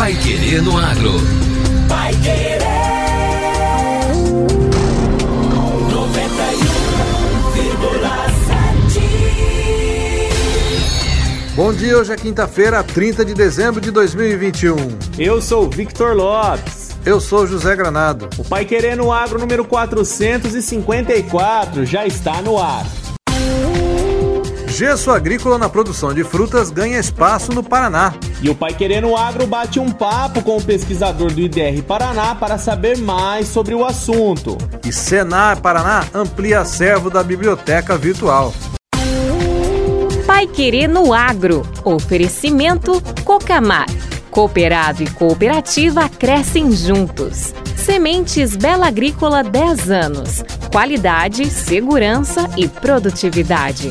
Pai Querer no Agro. Pai Querer. 91,7. Bom dia, hoje é quinta-feira, 30 de dezembro de 2021. Eu sou o Victor Lopes. Eu sou José Granado. O Pai Querer no Agro número 454 já está no ar. Gesso agrícola na produção de frutas ganha espaço no Paraná. E o Pai Querendo Agro bate um papo com o pesquisador do IDR Paraná para saber mais sobre o assunto. E Senar Paraná amplia acervo da biblioteca virtual. Pai Querendo Agro. Oferecimento Cocamar. Cooperado e cooperativa crescem juntos. Sementes Bela Agrícola 10 anos. Qualidade, segurança e produtividade.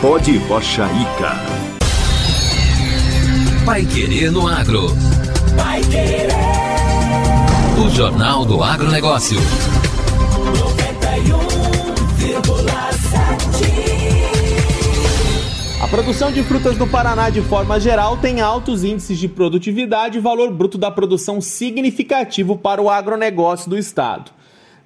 Pode Rocha Ica. Pai Querer no Agro. Pai Querer. O Jornal do Agronegócio. 91,7. A produção de frutas do Paraná, de forma geral, tem altos índices de produtividade e valor bruto da produção significativo para o agronegócio do estado.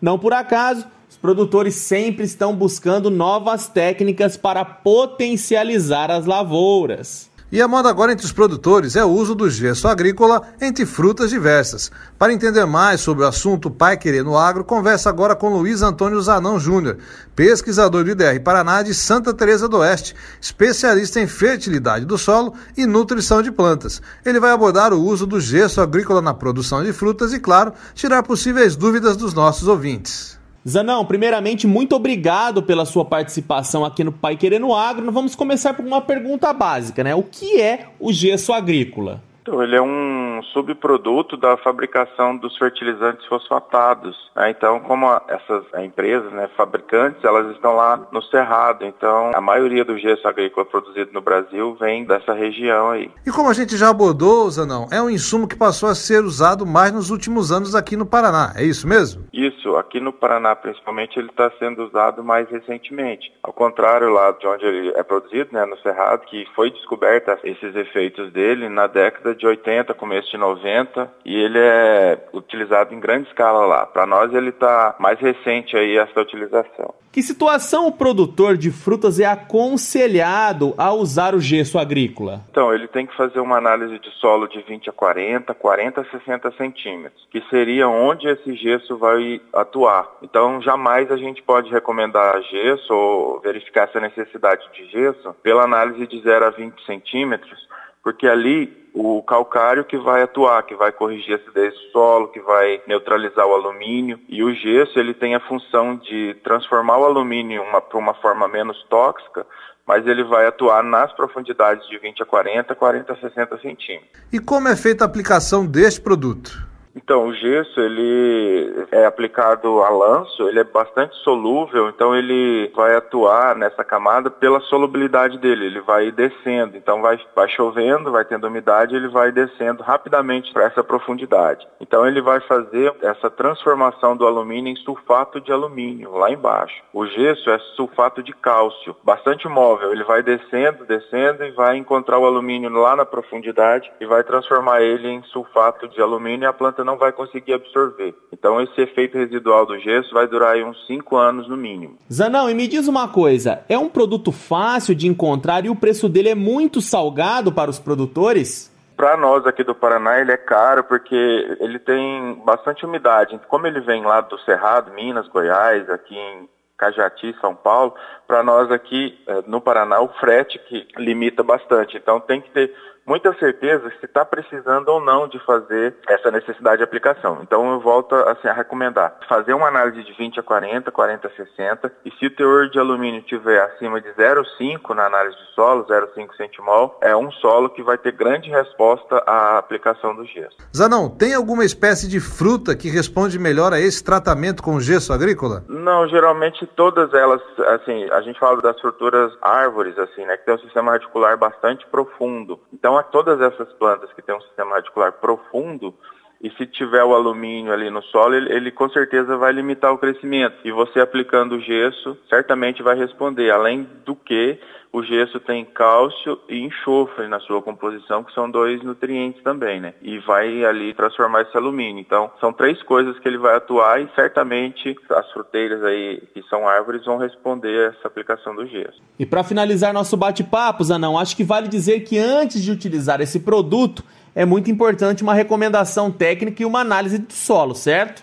Não por acaso, produtores sempre estão buscando novas técnicas para potencializar as lavouras. E a moda agora entre os produtores é o uso do gesso agrícola entre frutas diversas. Para entender mais sobre o assunto Pai Querer no Agro, conversa agora com Luiz Antônio Zanão Júnior, pesquisador do IDR Paraná de Santa Teresa do Oeste, especialista em fertilidade do solo e nutrição de plantas. Ele vai abordar o uso do gesso agrícola na produção de frutas e, claro, tirar possíveis dúvidas dos nossos ouvintes. Zanão, primeiramente, muito obrigado pela sua participação aqui no Pai Querendo Agro. Nós vamos começar por uma pergunta básica, né? O que é o gesso agrícola? Então, ele é um subproduto da fabricação dos fertilizantes fosfatados. Né? Então, como a, essas empresas, né, fabricantes, elas estão lá no Cerrado. Então, a maioria do gesso agrícola produzido no Brasil vem dessa região aí. E como a gente já abordou, Zanão, é um insumo que passou a ser usado mais nos últimos anos aqui no Paraná. É isso mesmo? Isso. Aqui no Paraná, principalmente, ele está sendo usado mais recentemente. Ao contrário lá de onde ele é produzido, né, no Cerrado, que foi descoberta esses efeitos dele na década de 80, começo de 90, e ele é utilizado em grande escala lá. Para nós ele está mais recente aí essa utilização. Que situação o produtor de frutas é aconselhado a usar o gesso agrícola? Então, ele tem que fazer uma análise de solo de 20 a 40, 40 a 60 centímetros, que seria onde esse gesso vai atuar. Então, jamais a gente pode recomendar gesso ou verificar essa necessidade de gesso pela análise de 0 a 20 centímetros, porque ali o calcário que vai atuar, que vai corrigir a acidez do solo, que vai neutralizar o alumínio. E o gesso ele tem a função de transformar o alumínio para uma forma menos tóxica, mas ele vai atuar nas profundidades de 20 a 40, 40 a 60 centímetros. E como é feita a aplicação deste produto? Então, o gesso, ele é aplicado a lanço, ele é bastante solúvel, então ele vai atuar nessa camada pela solubilidade dele, ele vai descendo, então vai, vai chovendo, vai tendo umidade, ele vai descendo rapidamente para essa profundidade. Então ele vai fazer essa transformação do alumínio em sulfato de alumínio, lá embaixo. O gesso é sulfato de cálcio, bastante móvel, ele vai descendo, descendo e vai encontrar o alumínio lá na profundidade e vai transformar ele em sulfato de alumínio e a planta não vai conseguir absorver. Então esse efeito residual do gesso vai durar uns 5 anos no mínimo. Zanão, e me diz uma coisa, é um produto fácil de encontrar e o preço dele é muito salgado para os produtores? Para nós aqui do Paraná ele é caro porque ele tem bastante umidade. Como ele vem lá do Cerrado, Minas, Goiás, aqui em Cajati, São Paulo, para nós aqui eh, no Paraná o frete que limita bastante. Então tem que ter muita certeza se está precisando ou não de fazer essa necessidade de aplicação. Então eu volto assim, a recomendar fazer uma análise de 20 a 40, 40 a 60 e se o teor de alumínio tiver acima de 0,5 na análise de solo, 0,5 centimol, é um solo que vai ter grande resposta à aplicação do gesso. Zanão, tem alguma espécie de fruta que responde melhor a esse tratamento com gesso agrícola? Não, geralmente todas elas, assim, a gente fala das fruturas árvores, assim, né, que tem um sistema radicular bastante profundo. Então então, a todas essas plantas que têm um sistema radicular profundo, e se tiver o alumínio ali no solo, ele, ele, com certeza vai limitar o crescimento. E você aplicando o gesso, certamente vai responder. Além do que, o gesso tem cálcio e enxofre na sua composição, que são dois nutrientes também, né? E vai ali transformar esse alumínio. Então, são três coisas que ele vai atuar e certamente as fruteiras aí, que são árvores, vão responder essa aplicação do gesso. E para finalizar nosso bate-papo, Zanão, acho que vale dizer que antes de utilizar esse produto, é muito importante uma recomendação técnica e uma análise do solo, certo?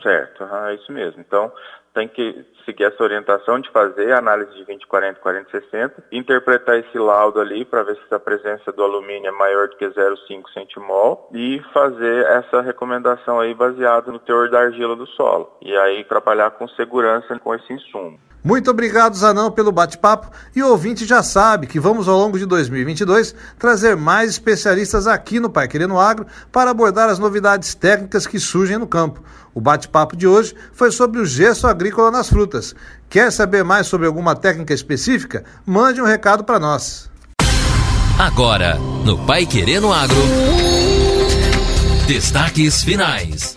Certo, é isso mesmo. Então, tem que seguir essa orientação de fazer a análise de 20, 40, 40, 60, interpretar esse laudo ali para ver se a presença do alumínio é maior do que 0,5 centimol e fazer essa recomendação aí baseada no teor da argila do solo. E aí trabalhar com segurança com esse insumo. Muito obrigado, Zanão, pelo bate-papo. E o ouvinte já sabe que vamos, ao longo de 2022, trazer mais especialistas aqui no Pai Querendo Agro para abordar as novidades técnicas que surgem no campo. O bate-papo de hoje foi sobre o gesso agrícola nas frutas. Quer saber mais sobre alguma técnica específica? Mande um recado para nós. Agora, no Pai Querendo Agro. Destaques finais.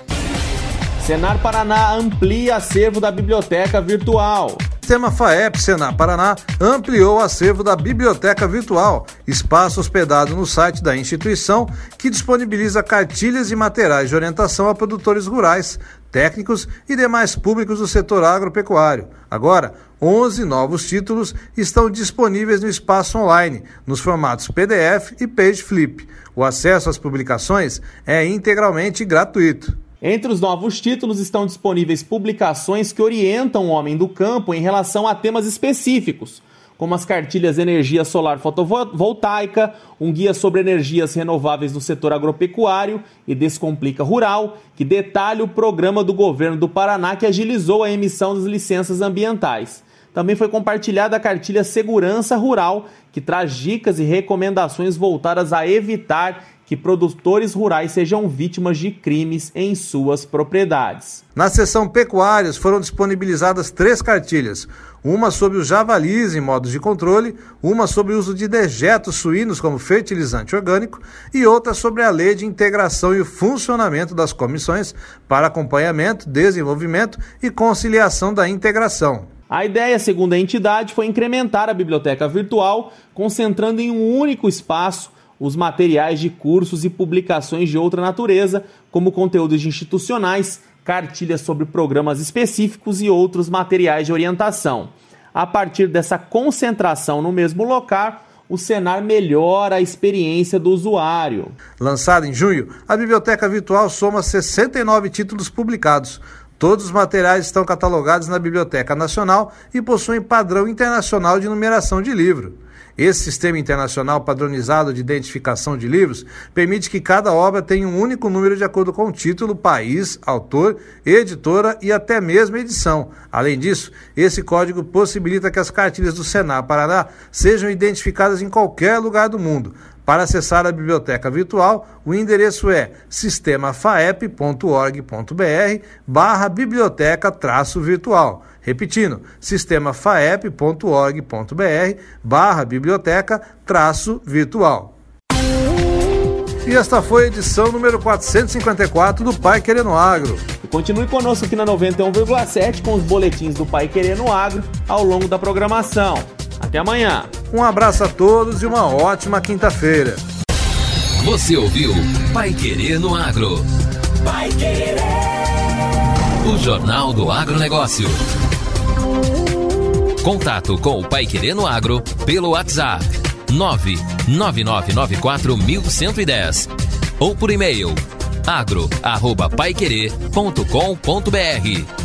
Senar Paraná amplia acervo da biblioteca virtual. Sistema FAEP Senar Paraná ampliou o acervo da Biblioteca Virtual, espaço hospedado no site da instituição que disponibiliza cartilhas e materiais de orientação a produtores rurais, técnicos e demais públicos do setor agropecuário. Agora, 11 novos títulos estão disponíveis no espaço online, nos formatos PDF e Page Flip. O acesso às publicações é integralmente gratuito. Entre os novos títulos estão disponíveis publicações que orientam o homem do campo em relação a temas específicos, como as cartilhas Energia Solar Fotovoltaica, um guia sobre energias renováveis no setor agropecuário e Descomplica Rural, que detalha o programa do governo do Paraná que agilizou a emissão das licenças ambientais. Também foi compartilhada a cartilha Segurança Rural, que traz dicas e recomendações voltadas a evitar que produtores rurais sejam vítimas de crimes em suas propriedades. Na seção Pecuárias foram disponibilizadas três cartilhas: uma sobre os javalis em modos de controle, uma sobre o uso de dejetos suínos como fertilizante orgânico e outra sobre a lei de integração e o funcionamento das comissões para acompanhamento, desenvolvimento e conciliação da integração. A ideia, segundo a entidade, foi incrementar a biblioteca virtual, concentrando em um único espaço os materiais de cursos e publicações de outra natureza, como conteúdos institucionais, cartilhas sobre programas específicos e outros materiais de orientação. A partir dessa concentração no mesmo local, o Senar melhora a experiência do usuário. Lançada em junho, a biblioteca virtual soma 69 títulos publicados. Todos os materiais estão catalogados na Biblioteca Nacional e possuem padrão internacional de numeração de livro. Esse sistema internacional padronizado de identificação de livros permite que cada obra tenha um único número de acordo com o título, país, autor, editora e até mesmo edição. Além disso, esse código possibilita que as cartilhas do Senar Paraná sejam identificadas em qualquer lugar do mundo. Para acessar a biblioteca virtual, o endereço é sistemafaep.org.br barra biblioteca traço virtual. Repetindo, sistemafaep.org.br barra biblioteca traço virtual. E esta foi a edição número 454 do Pai Querendo Agro. Continue conosco aqui na 91,7 com os boletins do Pai Querendo Agro ao longo da programação. Até amanhã. Um abraço a todos e uma ótima quinta-feira. Você ouviu Pai Querer no Agro. Pai Querer. O Jornal do Agronegócio. Contato com o Pai Querer no Agro pelo WhatsApp 999941110 ou por e-mail agro@paiquerer.com.br.